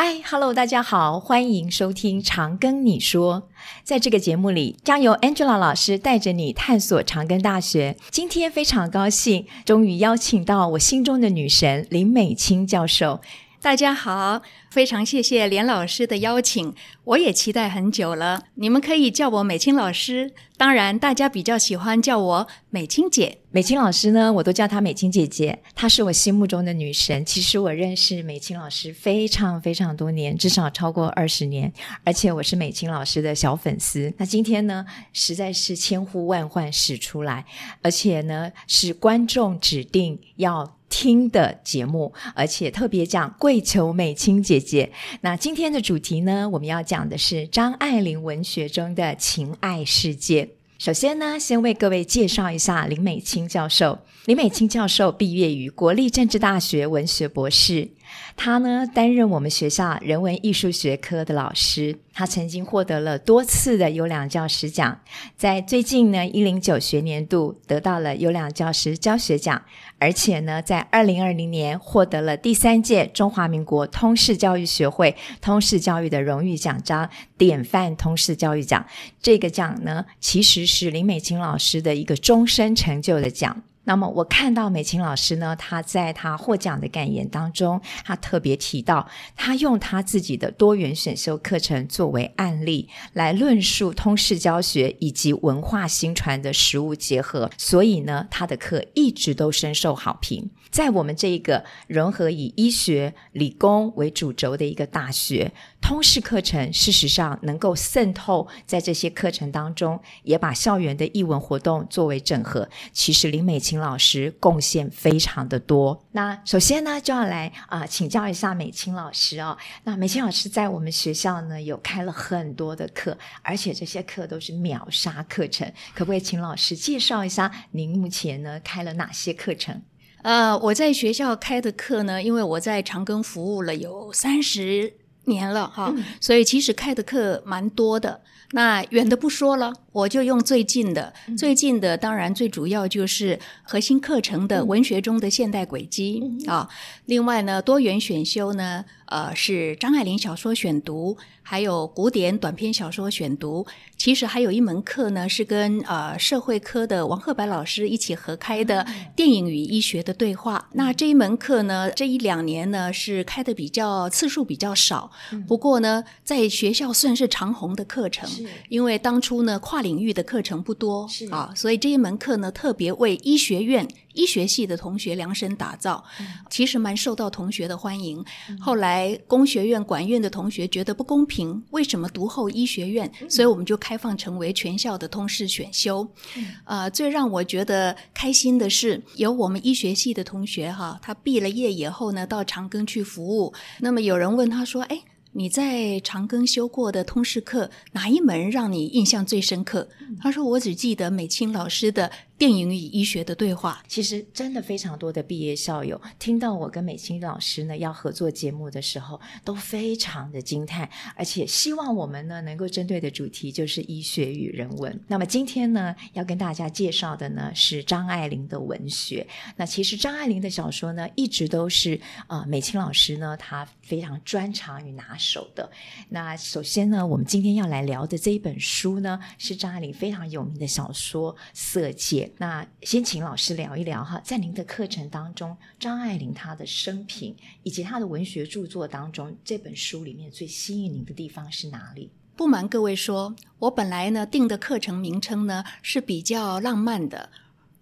嗨，Hello，大家好，欢迎收听《长庚你说》。在这个节目里，将由 Angela 老师带着你探索长庚大学。今天非常高兴，终于邀请到我心中的女神林美清教授。大家好，非常谢谢连老师的邀请，我也期待很久了。你们可以叫我美青老师，当然大家比较喜欢叫我美青姐。美青老师呢，我都叫她美青姐姐，她是我心目中的女神。其实我认识美青老师非常非常多年，至少超过二十年，而且我是美青老师的小粉丝。那今天呢，实在是千呼万唤始出来，而且呢，是观众指定要。听的节目，而且特别讲跪求美青姐姐。那今天的主题呢，我们要讲的是张爱玲文学中的情爱世界。首先呢，先为各位介绍一下林美清教授。林美清教授毕业于国立政治大学文学博士。他呢，担任我们学校人文艺术学科的老师，他曾经获得了多次的优良教师奖，在最近呢，一零九学年度得到了优良教师教学奖，而且呢，在二零二零年获得了第三届中华民国通识教育学会通识教育的荣誉奖章——典范通识教育奖。这个奖呢，其实是林美清老师的一个终身成就的奖。那么我看到美琴老师呢，她在她获奖的感言当中，她特别提到，她用她自己的多元选修课程作为案例，来论述通识教学以及文化新传的实务结合，所以呢，她的课一直都深受好评。在我们这一个融合以医学、理工为主轴的一个大学，通识课程事实上能够渗透在这些课程当中，也把校园的艺文活动作为整合。其实林美琴老师贡献非常的多。那首先呢，就要来啊、请教一下美琴老师哦。那美琴老师在我们学校呢有开了很多的课，而且这些课都是秒杀课程。可不可以请老师介绍一下您目前呢开了哪些课程？呃，我在学校开的课呢，因为我在长庚服务了有三十年了哈，嗯、所以其实开的课蛮多的。那远的不说了，我就用最近的。嗯、最近的当然最主要就是核心课程的文学中的现代轨迹、嗯、啊。另外呢，多元选修呢，呃，是张爱玲小说选读，还有古典短篇小说选读。其实还有一门课呢，是跟呃社会科的王鹤白老师一起合开的电影与医学的对话。嗯、那这一门课呢，这一两年呢是开的比较次数比较少，嗯、不过呢，在学校算是长红的课程。因为当初呢，跨领域的课程不多啊，所以这一门课呢，特别为医学院医学系的同学量身打造，嗯、其实蛮受到同学的欢迎。嗯、后来工学院、管院的同学觉得不公平，为什么读后医学院？嗯、所以我们就开放成为全校的通识选修。嗯、呃，最让我觉得开心的是，有我们医学系的同学哈，他毕了业以后呢，到长庚去服务。那么有人问他说：“哎。”你在长庚修过的通识课，哪一门让你印象最深刻？他说：“我只记得美清老师的。”电影与医学的对话，其实真的非常多的毕业校友听到我跟美清老师呢要合作节目的时候，都非常的惊叹，而且希望我们呢能够针对的主题就是医学与人文。那么今天呢要跟大家介绍的呢是张爱玲的文学。那其实张爱玲的小说呢一直都是啊、美清老师呢他非常专长与拿手的。那首先呢我们今天要来聊的这一本书呢是张爱玲非常有名的小说《色戒》。那先请老师聊一聊哈，在您的课程当中，张爱玲她的生平以及她的文学著作当中，这本书里面最吸引您的地方是哪里？不瞒各位说，我本来呢定的课程名称呢是比较浪漫的，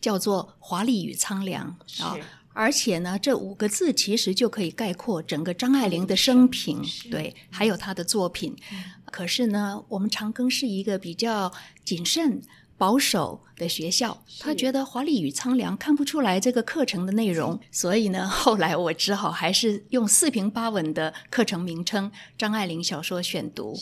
叫做《华丽与苍凉》是啊，而且呢这五个字其实就可以概括整个张爱玲的生平，对，还有她的作品。嗯、可是呢，我们长庚是一个比较谨慎。保守的学校，他觉得华丽与苍凉看不出来这个课程的内容，所以呢，后来我只好还是用四平八稳的课程名称《张爱玲小说选读》。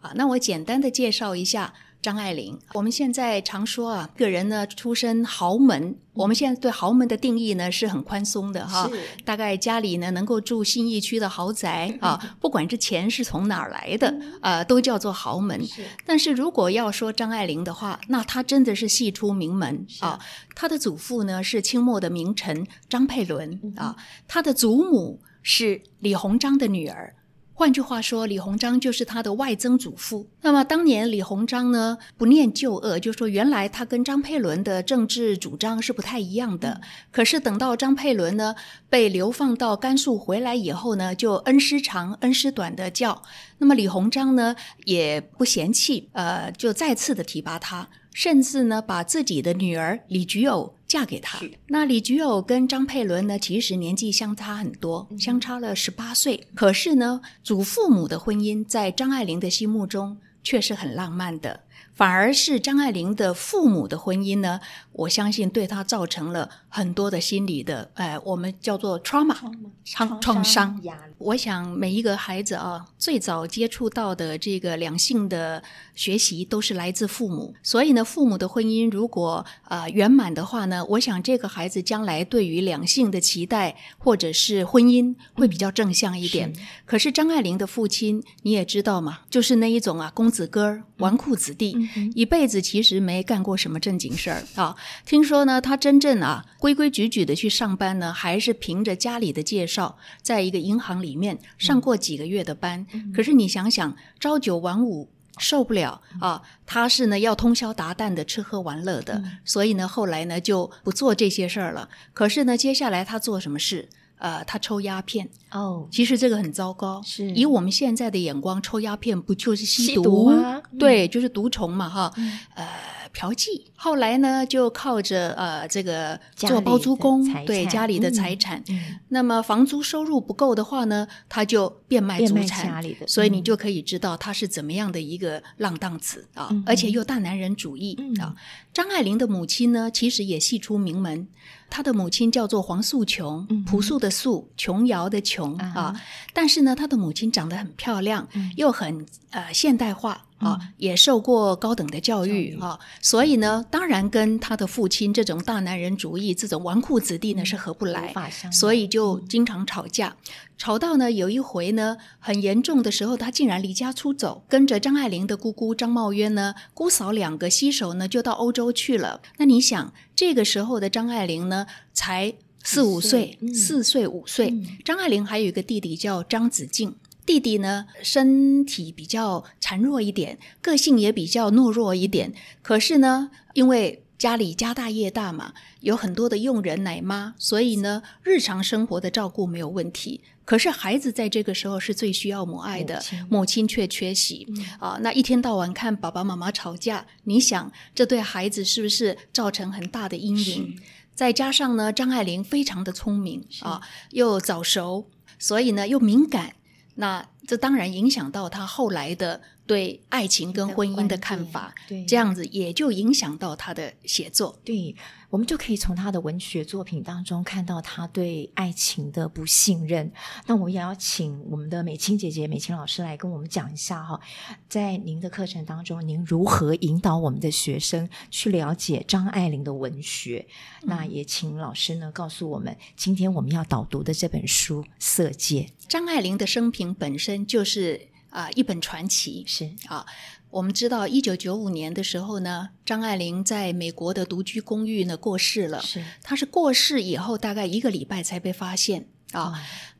啊，那我简单的介绍一下。张爱玲，我们现在常说啊，个人呢出身豪门，我们现在对豪门的定义呢是很宽松的哈，是大概家里呢能够住信义区的豪宅 啊，不管这钱是从哪儿来的，呃，都叫做豪门。是但是如果要说张爱玲的话，那她真的是系出名门啊。她的祖父呢是清末的名臣张佩伦啊，她的祖母是李鸿章的女儿。换句话说，李鸿章就是他的外曾祖父。那么当年李鸿章呢，不念旧恶，就说原来他跟张佩伦的政治主张是不太一样的。嗯、可是等到张佩伦呢被流放到甘肃回来以后呢，就恩师长恩师短的叫。那么李鸿章呢也不嫌弃，呃，就再次的提拔他，甚至呢把自己的女儿李菊藕嫁给他。那李菊藕跟张佩伦呢，其实年纪相差很多，相差了十八岁。可是呢，祖父母的婚姻在张爱玲的心目中却是很浪漫的。反而是张爱玲的父母的婚姻呢，我相信对她造成了很多的心理的，呃，我们叫做 trauma 创创伤。我想每一个孩子啊，最早接触到的这个两性的学习都是来自父母，所以呢，父母的婚姻如果呃圆满的话呢，我想这个孩子将来对于两性的期待或者是婚姻会比较正向一点。是可是张爱玲的父亲你也知道嘛，就是那一种啊，公子哥儿、纨绔子弟。嗯一辈子其实没干过什么正经事儿啊！听说呢，他真正啊规规矩矩的去上班呢，还是凭着家里的介绍，在一个银行里面上过几个月的班。嗯、可是你想想，朝九晚五受不了啊！他是呢要通宵达旦的吃喝玩乐的，嗯、所以呢后来呢就不做这些事儿了。可是呢接下来他做什么事？呃，他抽鸦片哦，其实这个很糟糕。是以我们现在的眼光，抽鸦片不就是吸毒？吸毒吗？对，就是毒虫嘛，哈。嗯、呃，嫖妓。后来呢，就靠着呃这个做包租公，对家里的财产。嗯、那么房租收入不够的话呢，他就变卖祖产。所以你就可以知道他是怎么样的一个浪荡子啊，嗯、而且又大男人主义、嗯、啊。张爱玲的母亲呢，其实也系出名门。她的母亲叫做黄素琼，朴素的素，琼瑶的琼啊。但是呢，她的母亲长得很漂亮，又很呃现代化啊，也受过高等的教育啊。所以呢，当然跟他的父亲这种大男人主义、这种纨绔子弟呢是合不来，所以就经常吵架。吵到呢，有一回呢，很严重的时候，他竟然离家出走，跟着张爱玲的姑姑张茂渊呢，姑嫂两个携手呢，就到欧洲去了。那你想，这个时候的张爱玲呢，才四五岁，四岁五岁。嗯、张爱玲还有一个弟弟叫张子静，弟弟呢，身体比较孱弱一点，个性也比较懦弱一点。可是呢，因为家里家大业大嘛，有很多的佣人奶妈，所以呢，日常生活的照顾没有问题。可是孩子在这个时候是最需要母爱的，母亲，母亲却缺席、嗯、啊！那一天到晚看爸爸妈妈吵架，你想这对孩子是不是造成很大的阴影？再加上呢，张爱玲非常的聪明啊，又早熟，所以呢又敏感，那这当然影响到他后来的对爱情跟婚姻的看法，对，这样子也就影响到他的写作，对。我们就可以从他的文学作品当中看到他对爱情的不信任。那我也要请我们的美青姐姐、美青老师来跟我们讲一下哈，在您的课程当中，您如何引导我们的学生去了解张爱玲的文学？嗯、那也请老师呢告诉我们，今天我们要导读的这本书《色戒》。张爱玲的生平本身就是啊、呃、一本传奇，是啊。我们知道，一九九五年的时候呢，张爱玲在美国的独居公寓呢过世了。是，她是过世以后大概一个礼拜才被发现啊。哦、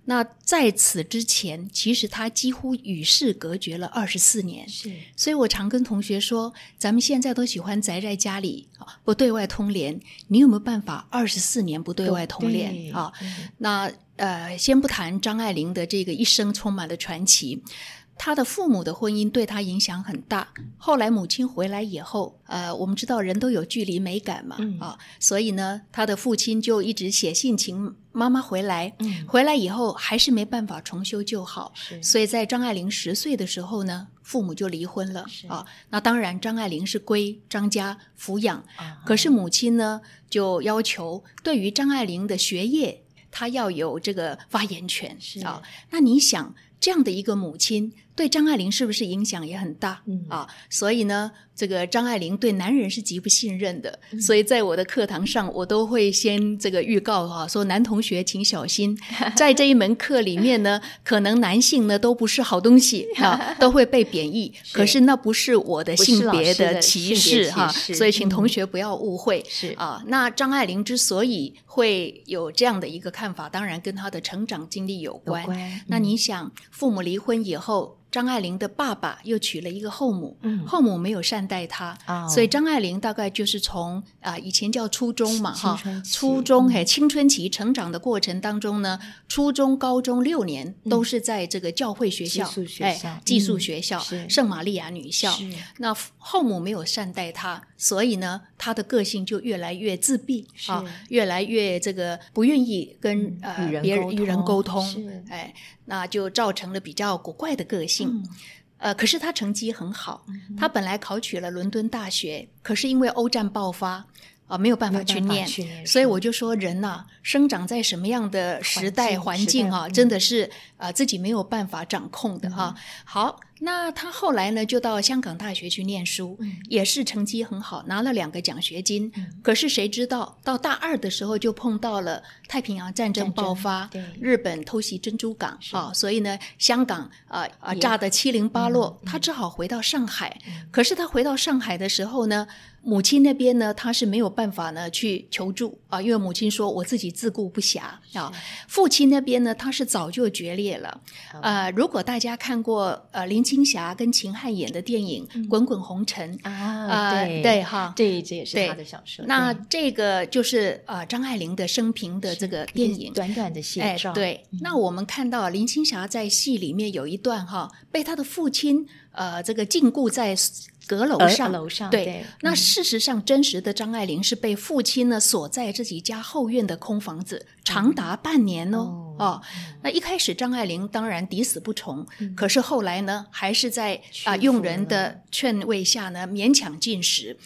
那在此之前，其实他几乎与世隔绝了二十四年。是，所以我常跟同学说，咱们现在都喜欢宅在家里啊，不对外通联。你有没有办法二十四年不对外通联啊？那呃，先不谈张爱玲的这个一生充满了传奇。他的父母的婚姻对他影响很大。后来母亲回来以后，呃，我们知道人都有距离美感嘛，嗯、啊，所以呢，他的父亲就一直写信请妈妈回来。嗯、回来以后还是没办法重修旧好，是所以在张爱玲十岁的时候呢，父母就离婚了。是啊，那当然张爱玲是归张家抚养，啊、可是母亲呢就要求对于张爱玲的学业，她要有这个发言权。是啊，那你想？这样的一个母亲，对张爱玲是不是影响也很大？嗯啊，所以呢，这个张爱玲对男人是极不信任的，嗯、所以在我的课堂上，我都会先这个预告哈、啊，说男同学请小心，在这一门课里面呢，可能男性呢都不是好东西啊，都会被贬义。是可是那不是我的性别的歧视哈，所以请同学不要误会。是啊，那张爱玲之所以会有这样的一个看法，当然跟她的成长经历有关。有关嗯、那你想，父母离婚以后。张爱玲的爸爸又娶了一个后母，嗯、后母没有善待他，哦、所以张爱玲大概就是从啊、呃、以前叫初中嘛哈，初中嘿青春期成长的过程当中呢，初中、高中六年都是在这个教会学校，哎寄宿学校，圣玛利亚女校。那后母没有善待她，所以呢，她的个性就越来越自闭啊，越来越这个不愿意跟、嗯、呃别人与人沟通，是。哎。那就造成了比较古怪的个性，嗯、呃，可是他成绩很好，嗯、他本来考取了伦敦大学，可是因为欧战爆发。啊，没有办法去念，所以我就说人呐、啊，生长在什么样的时代环境啊，真的是啊、呃、自己没有办法掌控的哈。嗯、好，那他后来呢，就到香港大学去念书，嗯、也是成绩很好，拿了两个奖学金。嗯、可是谁知道到大二的时候就碰到了太平洋战争爆发，日本偷袭珍珠港啊，所以呢，香港啊啊炸得七零八落，嗯、他只好回到上海。嗯、可是他回到上海的时候呢，母亲那边呢，他是没有办法呢去求助啊，因为母亲说我自己自顾不暇啊。父亲那边呢，他是早就决裂了。呃，如果大家看过呃林青霞跟秦汉演的电影《滚滚红尘》啊，对对哈，这这也是他的小说。那这个就是呃张爱玲的生平的这个电影，短短的写照。对，那我们看到林青霞在戏里面有一段哈，被他的父亲呃这个禁锢在。阁楼上，楼上对。对那事实上，真实的张爱玲是被父亲呢锁在自己家后院的空房子，长达半年哦。嗯、哦，那一开始张爱玲当然抵死不从，嗯、可是后来呢，还是在啊佣人的劝慰下呢，勉强进食。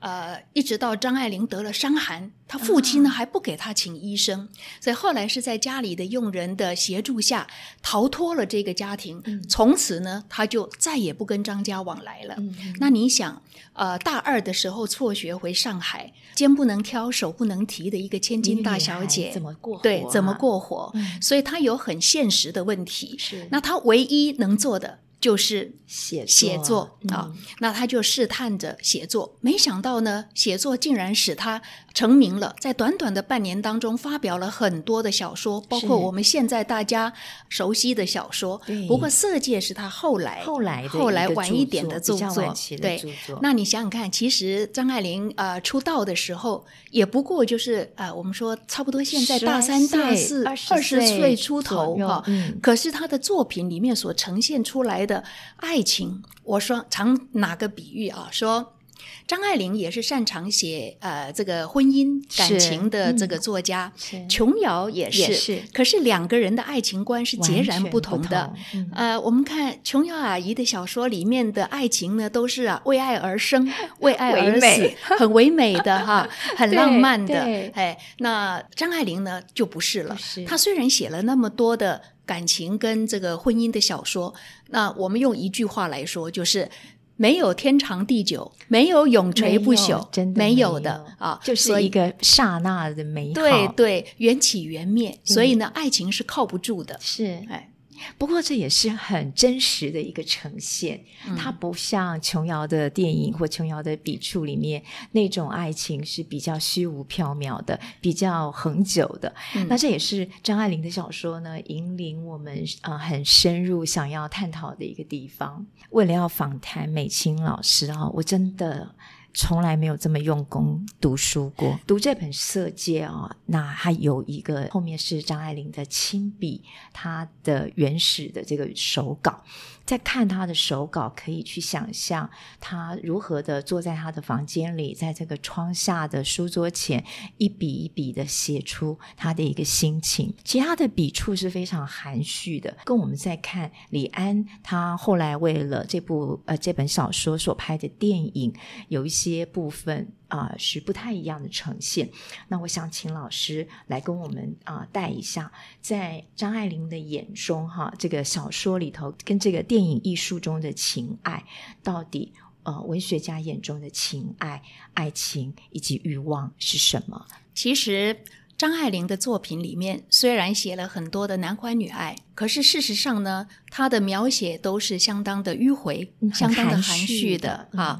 呃，一直到张爱玲得了伤寒，她父亲呢还不给她请医生，所以后来是在家里的佣人的协助下逃脱了这个家庭。从此呢，她就再也不跟张家往来了。那你想，呃，大二的时候辍学回上海，肩不能挑，手不能提的一个千金大小姐，怎么过？对，怎么过活？所以她有很现实的问题。是，那她唯一能做的。就是写写作啊，那他就试探着写作，没想到呢，写作竟然使他成名了。在短短的半年当中，发表了很多的小说，包括我们现在大家熟悉的小说。不过《色戒》是他后来后来后来晚一点的著作。对，那你想想看，其实张爱玲呃出道的时候，也不过就是呃我们说差不多现在大三大四二十岁出头哈。可是他的作品里面所呈现出来的。的爱情，我说常拿个比喻啊，说张爱玲也是擅长写呃这个婚姻感情的这个作家，嗯、琼瑶也是，也是，可是两个人的爱情观是截然不同的。同。嗯、呃，我们看琼瑶阿姨的小说里面的爱情呢，都是啊为爱而生，为爱而死，美。很唯美的哈，很浪漫的。哎，那张爱玲呢就不是了，是。她虽然写了那么多的。感情跟这个婚姻的小说，那我们用一句话来说，就是没有天长地久，没有永垂不朽，真的没有的啊，就是一个刹那的美好，对对，缘起缘灭，所以呢，爱情是靠不住的，是。哎。不过这也是很真实的一个呈现，嗯、它不像琼瑶的电影或琼瑶的笔触里面那种爱情是比较虚无缥缈的，比较恒久的。嗯、那这也是张爱玲的小说呢，引领我们啊、呃、很深入想要探讨的一个地方。为了要访谈美清老师啊，我真的。从来没有这么用功读书过。读这本《色戒》啊，那它有一个后面是张爱玲的亲笔，她的原始的这个手稿。在看他的手稿，可以去想象他如何的坐在他的房间里，在这个窗下的书桌前，一笔一笔的写出他的一个心情。其实他的笔触是非常含蓄的，跟我们在看李安他后来为了这部呃这本小说所拍的电影有一些部分啊、呃、是不太一样的呈现。那我想请老师来跟我们啊、呃、带一下，在张爱玲的眼中哈，这个小说里头跟这个电影艺术中的情爱，到底呃文学家眼中的情爱、爱情以及欲望是什么？其实。张爱玲的作品里面虽然写了很多的男欢女爱，可是事实上呢，她的描写都是相当的迂回、嗯、相当的含蓄的啊。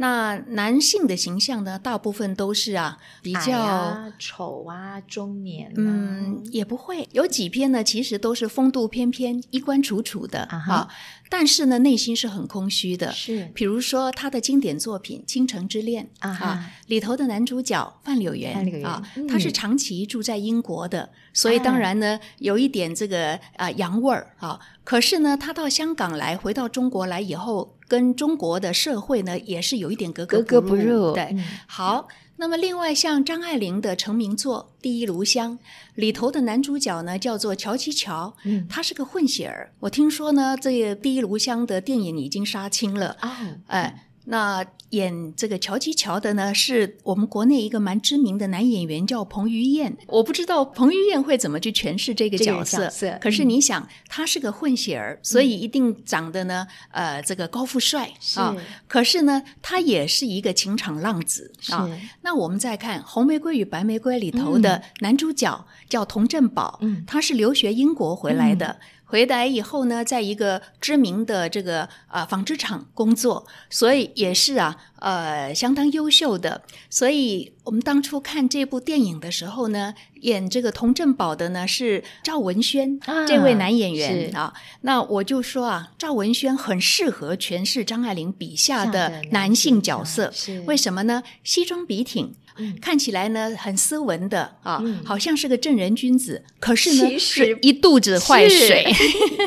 那男性的形象呢，大部分都是啊比较啊丑啊中年啊，嗯，也不会有几篇呢，其实都是风度翩翩、衣冠楚楚的啊哈。但是呢，内心是很空虚的。是，比如说他的经典作品《倾城之恋》啊哈，里头的男主角范柳原，范柳原啊，嗯、他是长期住在英国的，所以当然呢，有一点这个啊洋味儿啊。可是呢，他到香港来，回到中国来以后。跟中国的社会呢，也是有一点格格不入。格格不入。对，嗯、好。那么，另外像张爱玲的成名作《第一炉香》里头的男主角呢，叫做乔其乔，嗯，他是个混血儿。我听说呢，这个《第一炉香》的电影已经杀青了啊，哦、哎。那演这个乔吉乔的呢，是我们国内一个蛮知名的男演员，叫彭于晏。我不知道彭于晏会怎么去诠释这个角色。角色可是你想，嗯、他是个混血儿，所以一定长得呢，嗯、呃，这个高富帅啊。可是呢，他也是一个情场浪子啊。那我们再看《红玫瑰与白玫瑰》里头的男主角、嗯、叫童振宝，嗯，他是留学英国回来的。嗯回来以后呢，在一个知名的这个呃纺织厂工作，所以也是啊呃相当优秀的。所以我们当初看这部电影的时候呢，演这个童振宝的呢是赵文轩、啊、这位男演员啊。那我就说啊，赵文轩很适合诠释张爱玲笔下的男性角色，为什么呢？西装笔挺。看起来呢很斯文的啊，嗯、好像是个正人君子，可是呢是一肚子坏水。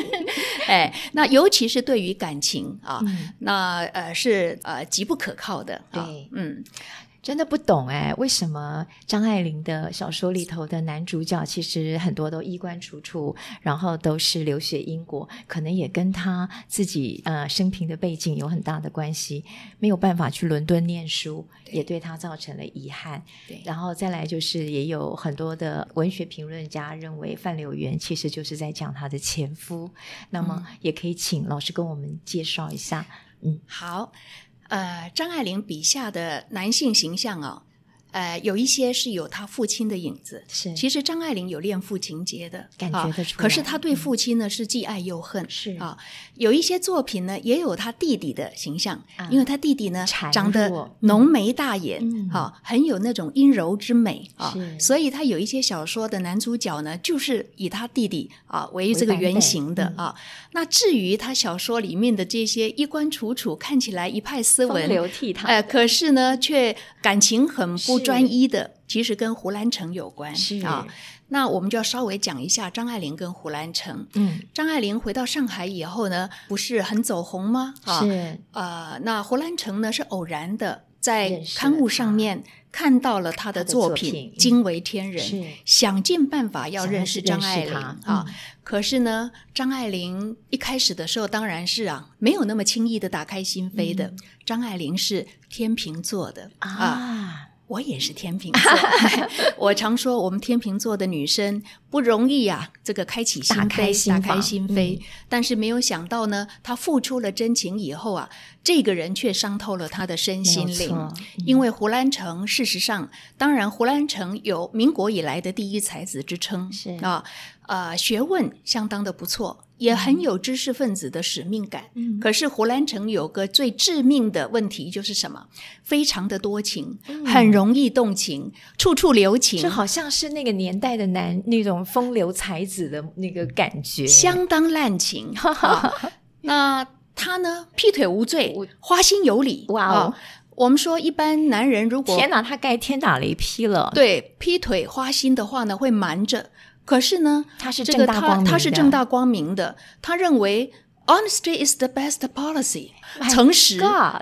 哎，那尤其是对于感情啊，嗯、那呃是呃极不可靠的。对，啊、嗯。真的不懂哎，为什么张爱玲的小说里头的男主角其实很多都衣冠楚楚，然后都是留学英国，可能也跟他自己呃生平的背景有很大的关系，没有办法去伦敦念书，对也对他造成了遗憾。对，然后再来就是也有很多的文学评论家认为范柳原其实就是在讲他的前夫，那么也可以请老师跟我们介绍一下。嗯，好。呃，张爱玲笔下的男性形象、哦。呃，有一些是有他父亲的影子。是，其实张爱玲有恋父情节的感觉得出来。可是他对父亲呢是既爱又恨。是啊，有一些作品呢也有他弟弟的形象，因为他弟弟呢长得浓眉大眼，哈，很有那种阴柔之美啊。所以他有一些小说的男主角呢，就是以他弟弟啊为这个原型的啊。那至于他小说里面的这些衣冠楚楚，看起来一派斯文、风流倜傥，呃，可是呢却感情很不。专一的，其实跟胡兰成有关是啊。那我们就要稍微讲一下张爱玲跟胡兰成。嗯，张爱玲回到上海以后呢，不是很走红吗？啊，是。呃，那胡兰成呢是偶然的在刊物上面看到了他的作品，惊为天人，是想尽办法要认识张爱玲啊。嗯、可是呢，张爱玲一开始的时候当然是啊，没有那么轻易的打开心扉的。嗯、张爱玲是天秤座的啊。啊我也是天秤座，我常说我们天秤座的女生不容易啊，这个开启心扉，打开心，打开心扉。嗯、但是没有想到呢，她付出了真情以后啊，这个人却伤透了她的身心灵。嗯、因为胡兰成，事实上，当然胡兰成有民国以来的第一才子之称，是啊，呃，学问相当的不错。也很有知识分子的使命感，嗯，可是胡兰成有个最致命的问题，就是什么？非常的多情，嗯、很容易动情，处处留情，这好像是那个年代的男那种风流才子的那个感觉，相当滥情。啊、那他呢？劈腿无罪，花心有理。哇哦、啊！我们说一般男人如果天哪，他该天打雷劈了。对，劈腿花心的话呢，会瞒着。可是呢，他是正大光明的，他是正大光明的。他认为 honesty is the best policy，诚实。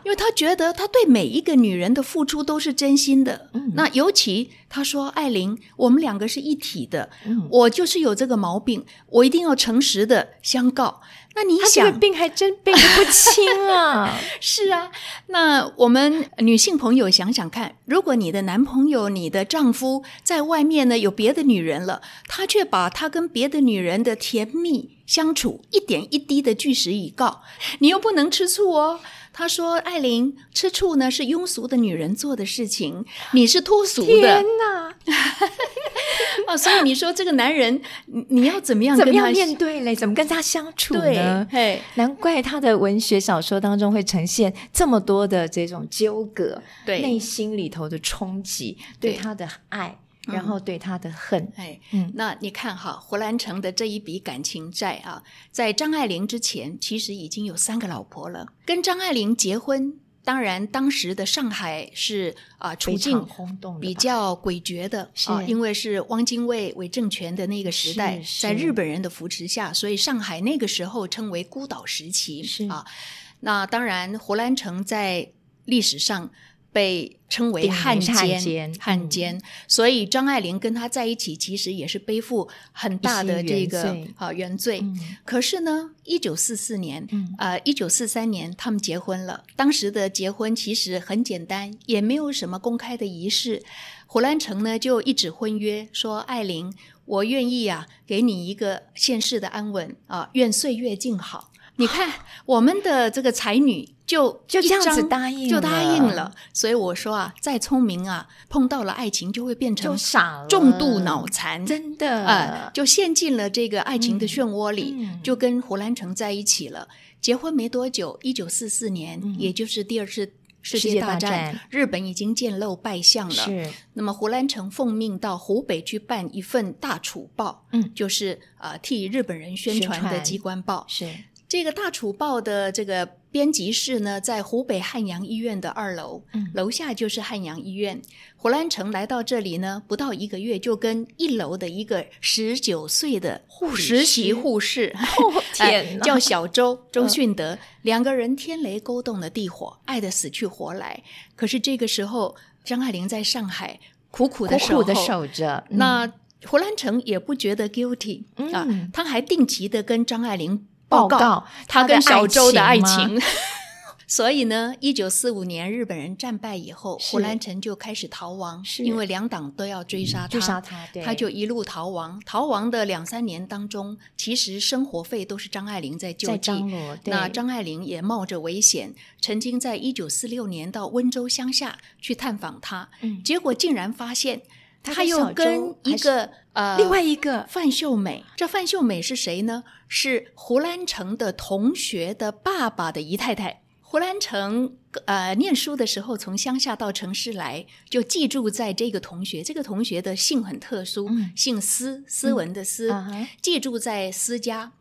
因为他觉得他对每一个女人的付出都是真心的。嗯、那尤其他说：“艾琳，我们两个是一体的。嗯、我就是有这个毛病，我一定要诚实的相告。那你想，这个病还真病得不轻啊！是啊，那我们女性朋友想想看，如果你的男朋友、你的丈夫在外面呢有别的女人了，他却把他跟别的女人的甜蜜相处一点一滴的据实以告，你又不能吃醋哦。他说：“艾琳，吃醋呢是庸俗的女人做的事情，你是脱俗的。”天哪！哦，所以你说这个男人，你要怎么样怎么样面对嘞？怎么跟他相处呢？嘿，难怪他的文学小说当中会呈现这么多的这种纠葛，对内心里头的冲击，对他的爱。然后对他的恨，哎，嗯，那你看哈，胡兰成的这一笔感情债啊，在张爱玲之前，其实已经有三个老婆了。跟张爱玲结婚，当然当时的上海是啊处境比较诡谲的啊，因为是汪精卫伪政权的那个时代，在日本人的扶持下，所以上海那个时候称为孤岛时期是啊。那当然，胡兰成在历史上。被称为汉奸，汉奸，所以张爱玲跟他在一起，其实也是背负很大的这个啊原罪。嗯、可是呢，一九四四年，啊，一九四三年，他们结婚了。当时的结婚其实很简单，也没有什么公开的仪式。胡兰成呢就一纸婚约说：“爱玲，我愿意啊，给你一个现世的安稳啊，愿岁月静好。”你看我们的这个才女就就这样子答应，就答应了。所以我说啊，再聪明啊，碰到了爱情就会变成就傻，重度脑残，真的啊、呃，就陷进了这个爱情的漩涡里，嗯、就跟胡兰成在一起了。结婚没多久，一九四四年，嗯、也就是第二次世界大战，日本已经渐露败相了。是，那么胡兰成奉命到湖北去办一份大楚报，嗯，就是呃替日本人宣传的机关报，是。这个大楚报的这个编辑室呢，在湖北汉阳医院的二楼，嗯，楼下就是汉阳医院。胡兰成来到这里呢，不到一个月，就跟一楼的一个十九岁的护实习护士，哦、天、呃，叫小周周训德，嗯、两个人天雷勾动了地火，爱得死去活来。可是这个时候，张爱玲在上海苦苦的守，苦苦的守着，嗯、那胡兰成也不觉得 guilty、嗯、啊，他还定期的跟张爱玲。报告他跟小周的爱情，所以呢，一九四五年日本人战败以后，胡兰成就开始逃亡，因为两党都要追杀他，追杀他，他就一路逃亡。逃亡的两三年当中，其实生活费都是张爱玲在救济。那张爱玲也冒着危险，曾经在一九四六年到温州乡下去探访他，结果竟然发现。他又跟一个呃，另外一个范秀美，这范秀美是谁呢？是胡兰成的同学的爸爸的姨太太。胡兰成呃念书的时候从乡下到城市来，就寄住在这个同学。这个同学的姓很特殊，嗯、姓斯，斯文的斯，嗯、寄住在斯家。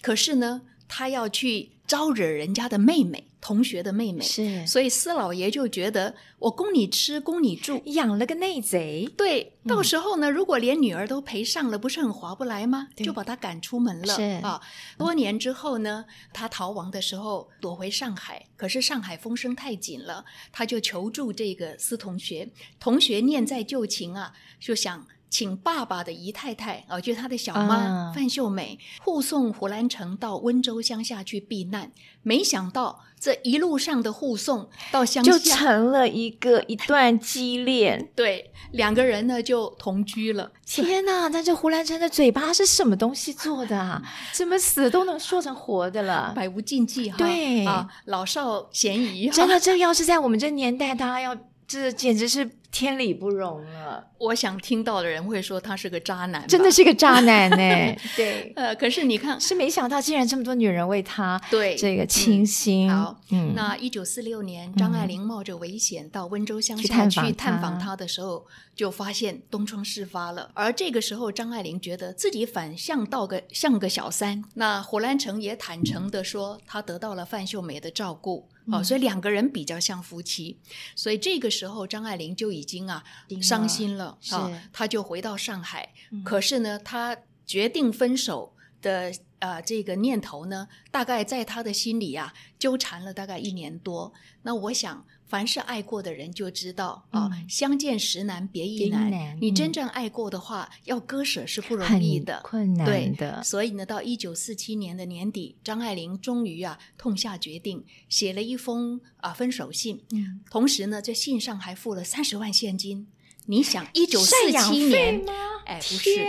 可是呢，他要去招惹人家的妹妹。同学的妹妹是，所以司老爷就觉得我供你吃，供你住，养了个内贼。对，到时候呢，如果连女儿都赔上了，不是很划不来吗？就把他赶出门了。是啊，多年之后呢，他逃亡的时候躲回上海，可是上海风声太紧了，他就求助这个司同学。同学念在旧情啊，就想。请爸爸的姨太太，啊，就是他的小妈范秀美护送胡兰成到温州乡下去避难。没想到这一路上的护送到乡下，就成了一个一段激恋。对，两个人呢就同居了。天哪！那这胡兰成的嘴巴是什么东西做的啊？怎么死都能说成活的了？百无禁忌哈。对啊，老少咸宜。真的，这要是在我们这年代，他要这简直是。天理不容了！我想听到的人会说他是个渣男，真的是个渣男呢。对，呃，可是你看，是没想到竟然这么多女人为他对这个倾心。好，嗯，那一九四六年，张爱玲冒着危险到温州乡下去探访他的时候，就发现东窗事发了。而这个时候，张爱玲觉得自己反向到个像个小三。那胡兰成也坦诚的说，他得到了范秀美的照顾。哦，所以两个人比较像夫妻，所以这个时候张爱玲就已经啊伤心了啊，她就回到上海。可是呢，她决定分手，的呃这个念头呢，大概在她的心里啊纠缠了大概一年多。那我想。凡是爱过的人就知道啊，相见时难别亦难。你真正爱过的话，要割舍是不容易的，困难的。所以呢，到一九四七年的年底，张爱玲终于啊痛下决定，写了一封啊分手信。嗯，同时呢，这信上还付了三十万现金。你想，一九四七年，哎，不是，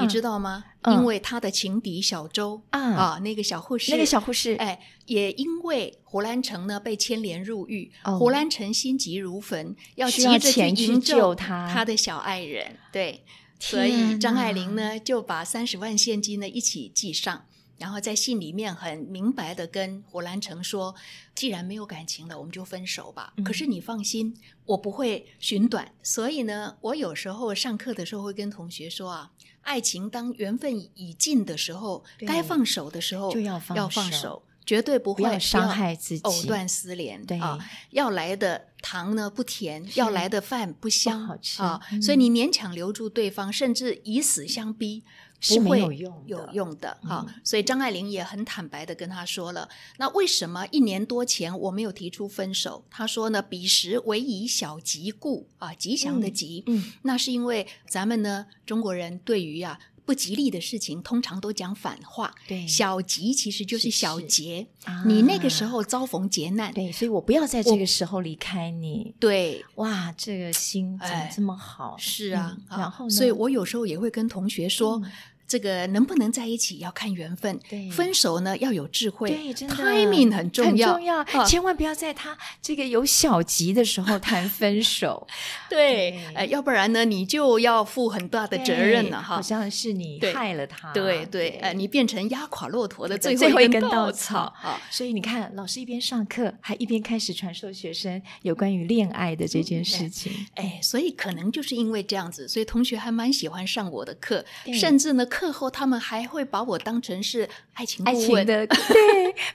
你知道吗？因为他的情敌小周啊，那个小护士，那个小护士，哎，也因为胡兰成呢被牵连入狱，胡兰成心急如焚，要急着去营救他。他的小爱人，对，所以张爱玲呢就把三十万现金呢一起寄上。然后在信里面很明白的跟胡兰成说：“既然没有感情了，我们就分手吧。嗯、可是你放心，我不会寻短。所以呢，我有时候上课的时候会跟同学说啊，爱情当缘分已尽的时候，该放手的时候就要放要放手，绝对不会伤害自己，藕断丝连。对啊，要来的糖呢不甜，要来的饭不香不好吃啊。嗯、所以你勉强留住对方，甚至以死相逼。”是没有用有用的哈，所以张爱玲也很坦白的跟他说了。那为什么一年多前我没有提出分手？他说呢，彼时唯以小吉故啊，吉祥的吉，嗯，那是因为咱们呢中国人对于啊不吉利的事情通常都讲反话，对，小吉其实就是小劫。你那个时候遭逢劫难，对，所以我不要在这个时候离开你。对，哇，这个心怎么这么好？是啊，然后呢，所以我有时候也会跟同学说。这个能不能在一起要看缘分，对，分手呢要有智慧，对，真的，timing 很重要，很重要，千万不要在他这个有小急的时候 谈分手，对，呃，要不然呢你就要负很大的责任了哈，好像是你害了他，对对，呃，你变成压垮骆驼的最后一根稻草。啊，所以你看，老师一边上课还一边开始传授学生有关于恋爱的这件事情，哎，所以可能就是因为这样子，所以同学还蛮喜欢上我的课，甚至呢。课后他们还会把我当成是爱情顾问的，对，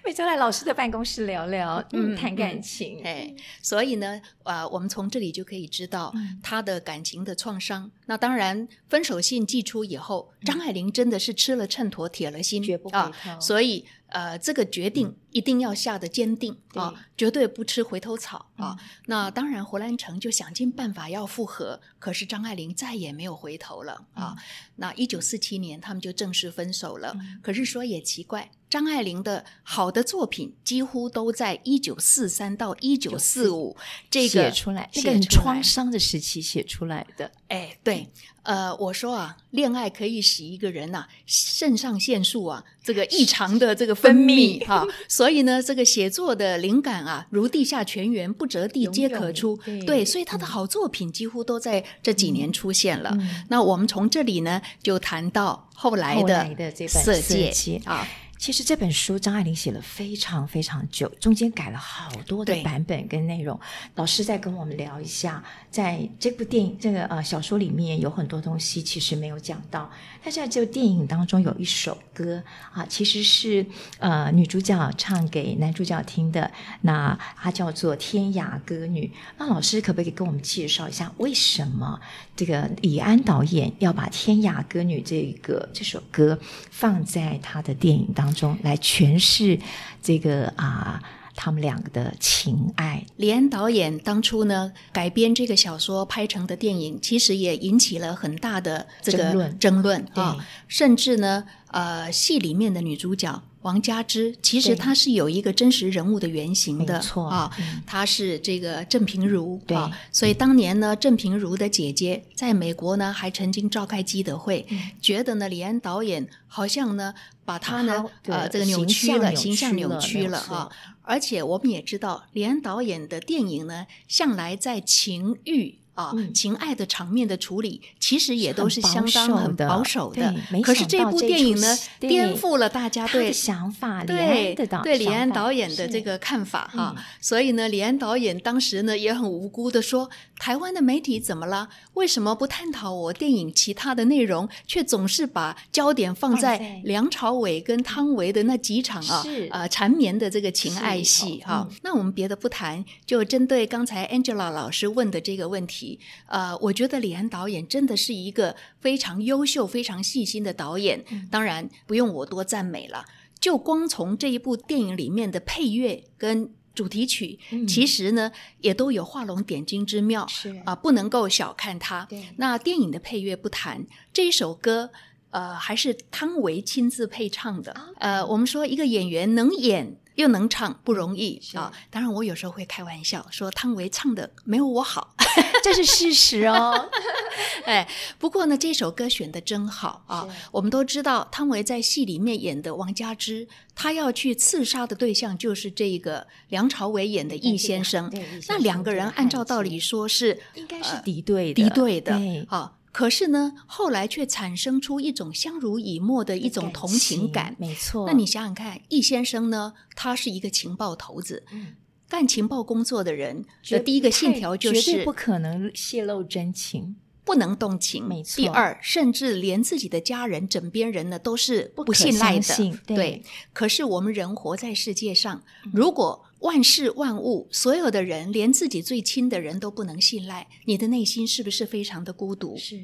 每周来老师的办公室聊聊，嗯，谈感情，哎，所以呢，呃，我们从这里就可以知道他的感情的创伤。那当然，分手信寄出以后，张爱玲真的是吃了秤砣，铁了心，绝不回头。所以。呃，这个决定一定要下的坚定、嗯、啊，绝对不吃回头草、嗯、啊。那当然，胡兰成就想尽办法要复合，可是张爱玲再也没有回头了、嗯、啊。那一九四七年，他们就正式分手了。嗯、可是说也奇怪。张爱玲的好的作品几乎都在一九四三到一九四五这个写出来，那个很创伤的时期写出来的。哎，对，呃，我说啊，恋爱可以使一个人呐、啊，肾上腺素啊，这个异常的这个分泌哈、啊，所以呢，这个写作的灵感啊，如地下泉源，不折地皆可出。对，对，所以他的好作品几乎都在这几年出现了。嗯、那我们从这里呢，就谈到后来的《色戒》啊。其实这本书张爱玲写了非常非常久，中间改了好多的版本跟内容。老师再跟我们聊一下，在这部电影这个呃小说里面有很多东西其实没有讲到。但是在这部电影当中有一首歌啊，其实是呃女主角唱给男主角听的，那它叫做《天涯歌女》。那老师可不可以跟我们介绍一下，为什么这个李安导演要把《天涯歌女》这个这首歌放在他的电影当中？中来诠释这个啊，他们两个的情爱。李安导演当初呢改编这个小说拍成的电影，其实也引起了很大的这个争论，争论啊，对甚至呢，呃，戏里面的女主角。王佳芝其实她是有一个真实人物的原型的，错啊，她是这个郑平如，对，所以当年呢，郑平如的姐姐在美国呢还曾经召开基德会，觉得呢李安导演好像呢把她呢呃这个扭曲了，形象扭曲了啊，而且我们也知道李安导演的电影呢向来在情欲。啊，情爱的场面的处理，其实也都是相当很保守的。可是这部电影呢，颠覆了大家对想法，对对李安导演的这个看法哈。所以呢，李安导演当时呢也很无辜的说：“台湾的媒体怎么了？为什么不探讨我电影其他的内容，却总是把焦点放在梁朝伟跟汤唯的那几场啊啊缠绵的这个情爱戏哈？那我们别的不谈，就针对刚才 Angela 老师问的这个问题。”题，呃，我觉得李安导演真的是一个非常优秀、非常细心的导演。嗯、当然不用我多赞美了，就光从这一部电影里面的配乐跟主题曲，嗯、其实呢也都有画龙点睛之妙，是啊、呃，不能够小看它。对那电影的配乐不谈，这一首歌，呃，还是汤唯亲自配唱的。哦、呃，我们说一个演员能演。又能唱不容易啊！当然，我有时候会开玩笑说汤唯唱的没有我好，这是事实哦。哎，不过呢，这首歌选的真好啊！我们都知道汤唯在戏里面演的王佳芝，她要去刺杀的对象就是这个梁朝伟演的易先生。那两个人按照道理说是应该是敌对的，敌对的啊。可是呢，后来却产生出一种相濡以沫的一种同情感。没错，那你想想看，易先生呢，他是一个情报头子，嗯、干情报工作的人的第一个信条就是绝对不可能泄露真情，不能动情。没错。第二，甚至连自己的家人、枕边人呢，都是不信赖的。对，对。可是我们人活在世界上，如果万事万物，所有的人，连自己最亲的人都不能信赖，你的内心是不是非常的孤独？是，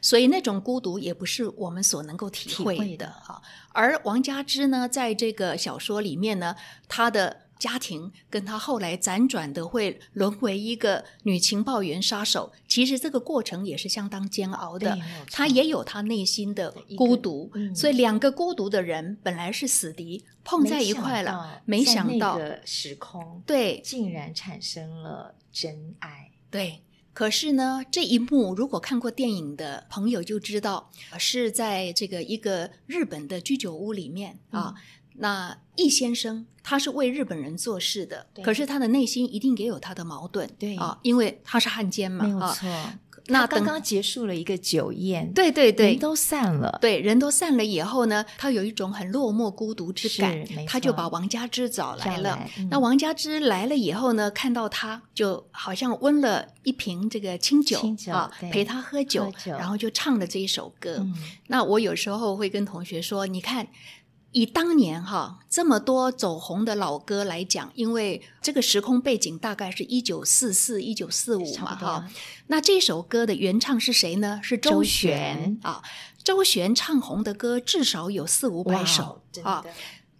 所以那种孤独也不是我们所能够体会的哈。而王佳芝呢，在这个小说里面呢，她的。家庭跟他后来辗转的会沦为一个女情报员杀手，其实这个过程也是相当煎熬的。他也有他内心的孤独，嗯、所以两个孤独的人本来是死敌，碰在一块了，没想到时空对竟然产生了真爱。对，可是呢，这一幕如果看过电影的朋友就知道，是在这个一个日本的居酒屋里面、嗯、啊。那易先生他是为日本人做事的，可是他的内心一定也有他的矛盾，对啊，因为他是汉奸嘛，没有错。啊、那刚刚结束了一个酒宴，对对对，人都散了，对，人都散了以后呢，他有一种很落寞孤独之感，他就把王佳芝找来了。来嗯、那王佳芝来了以后呢，看到他就好像温了一瓶这个清酒，清酒啊，陪他喝酒，喝酒然后就唱了这一首歌。嗯、那我有时候会跟同学说，你看。以当年哈这么多走红的老歌来讲，因为这个时空背景大概是一九四四、一九四五嘛哈，那这首歌的原唱是谁呢？是周璇啊。周璇唱红的歌至少有四五百首啊。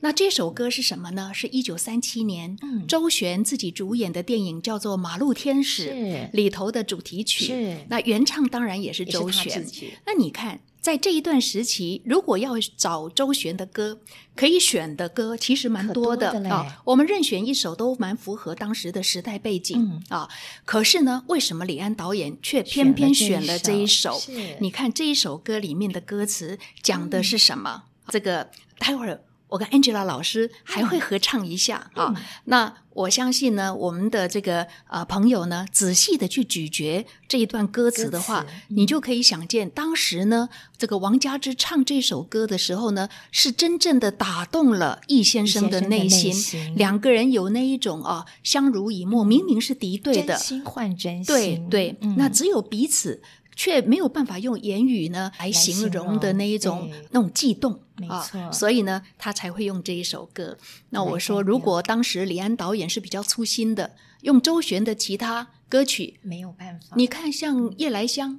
那这首歌是什么呢？是一九三七年、嗯、周璇自己主演的电影叫做《马路天使》里头的主题曲。是那原唱当然也是周璇。那你看。在这一段时期，如果要找周璇的歌，可以选的歌其实蛮多的啊、哦。我们任选一首都蛮符合当时的时代背景啊、嗯哦。可是呢，为什么李安导演却偏偏选了这一首？你看这一首歌里面的歌词讲的是什么？嗯、这个待会儿。我跟 Angela 老师还会合唱一下啊、那我相信呢，我们的这个呃朋友呢，仔细的去咀嚼这一段歌词的话，嗯、你就可以想见，当时呢，这个王佳芝唱这首歌的时候呢，是真正的打动了易先生的内心，内心。两个人有那一种啊相濡以沫，明明是敌对的，真心换真心，对对，嗯、那只有彼此。却没有办法用言语呢来形容的那一种那种悸动，没错、啊，所以呢，他才会用这一首歌。那我说，如果当时李安导演是比较粗心的，用周璇的其他歌曲，没有办法。你看，像《夜来香》，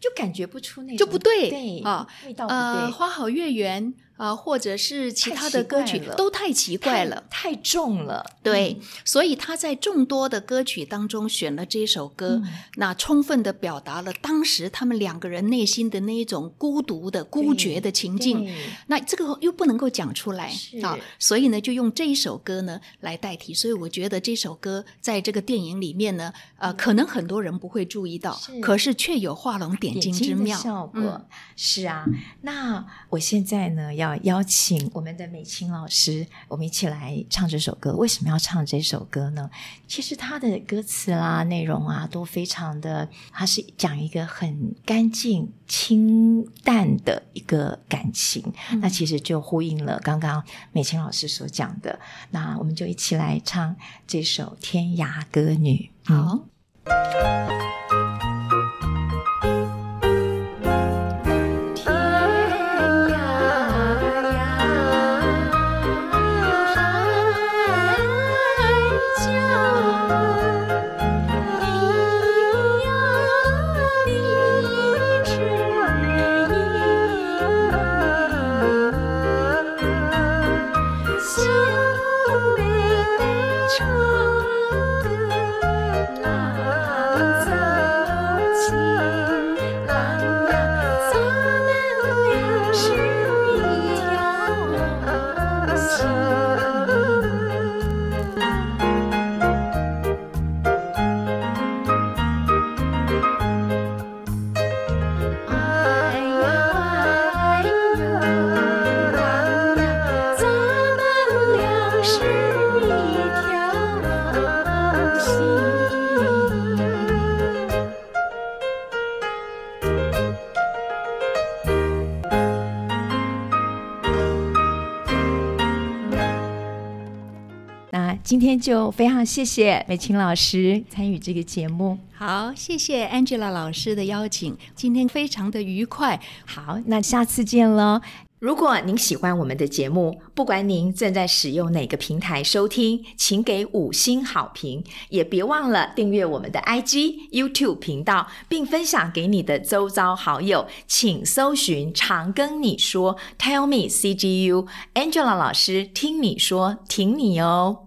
就感觉不出那种就不对，对啊，味道不对。呃，花好月圆。啊，或者是其他的歌曲都太奇怪了，太重了。对，所以他在众多的歌曲当中选了这首歌，那充分的表达了当时他们两个人内心的那一种孤独的、孤绝的情境。那这个又不能够讲出来啊，所以呢，就用这一首歌呢来代替。所以我觉得这首歌在这个电影里面呢，呃，可能很多人不会注意到，可是却有画龙点睛之妙效果。是啊，那我现在呢要。邀请我们的美清老师，我们一起来唱这首歌。为什么要唱这首歌呢？其实它的歌词啦、内容啊，都非常的，它是讲一个很干净、清淡的一个感情。那其实就呼应了刚刚美清老师所讲的。那我们就一起来唱这首《天涯歌女》。好。天就非常谢谢美琴老师参与这个节目。好，谢谢 Angela 老师的邀请，今天非常的愉快。好，那下次见喽。如果您喜欢我们的节目，不管您正在使用哪个平台收听，请给五星好评，也别忘了订阅我们的 IG、YouTube 频道，并分享给你的周遭好友。请搜寻“常跟你说 ”，Tell me CGU，Angela 老师听你说，挺你哦。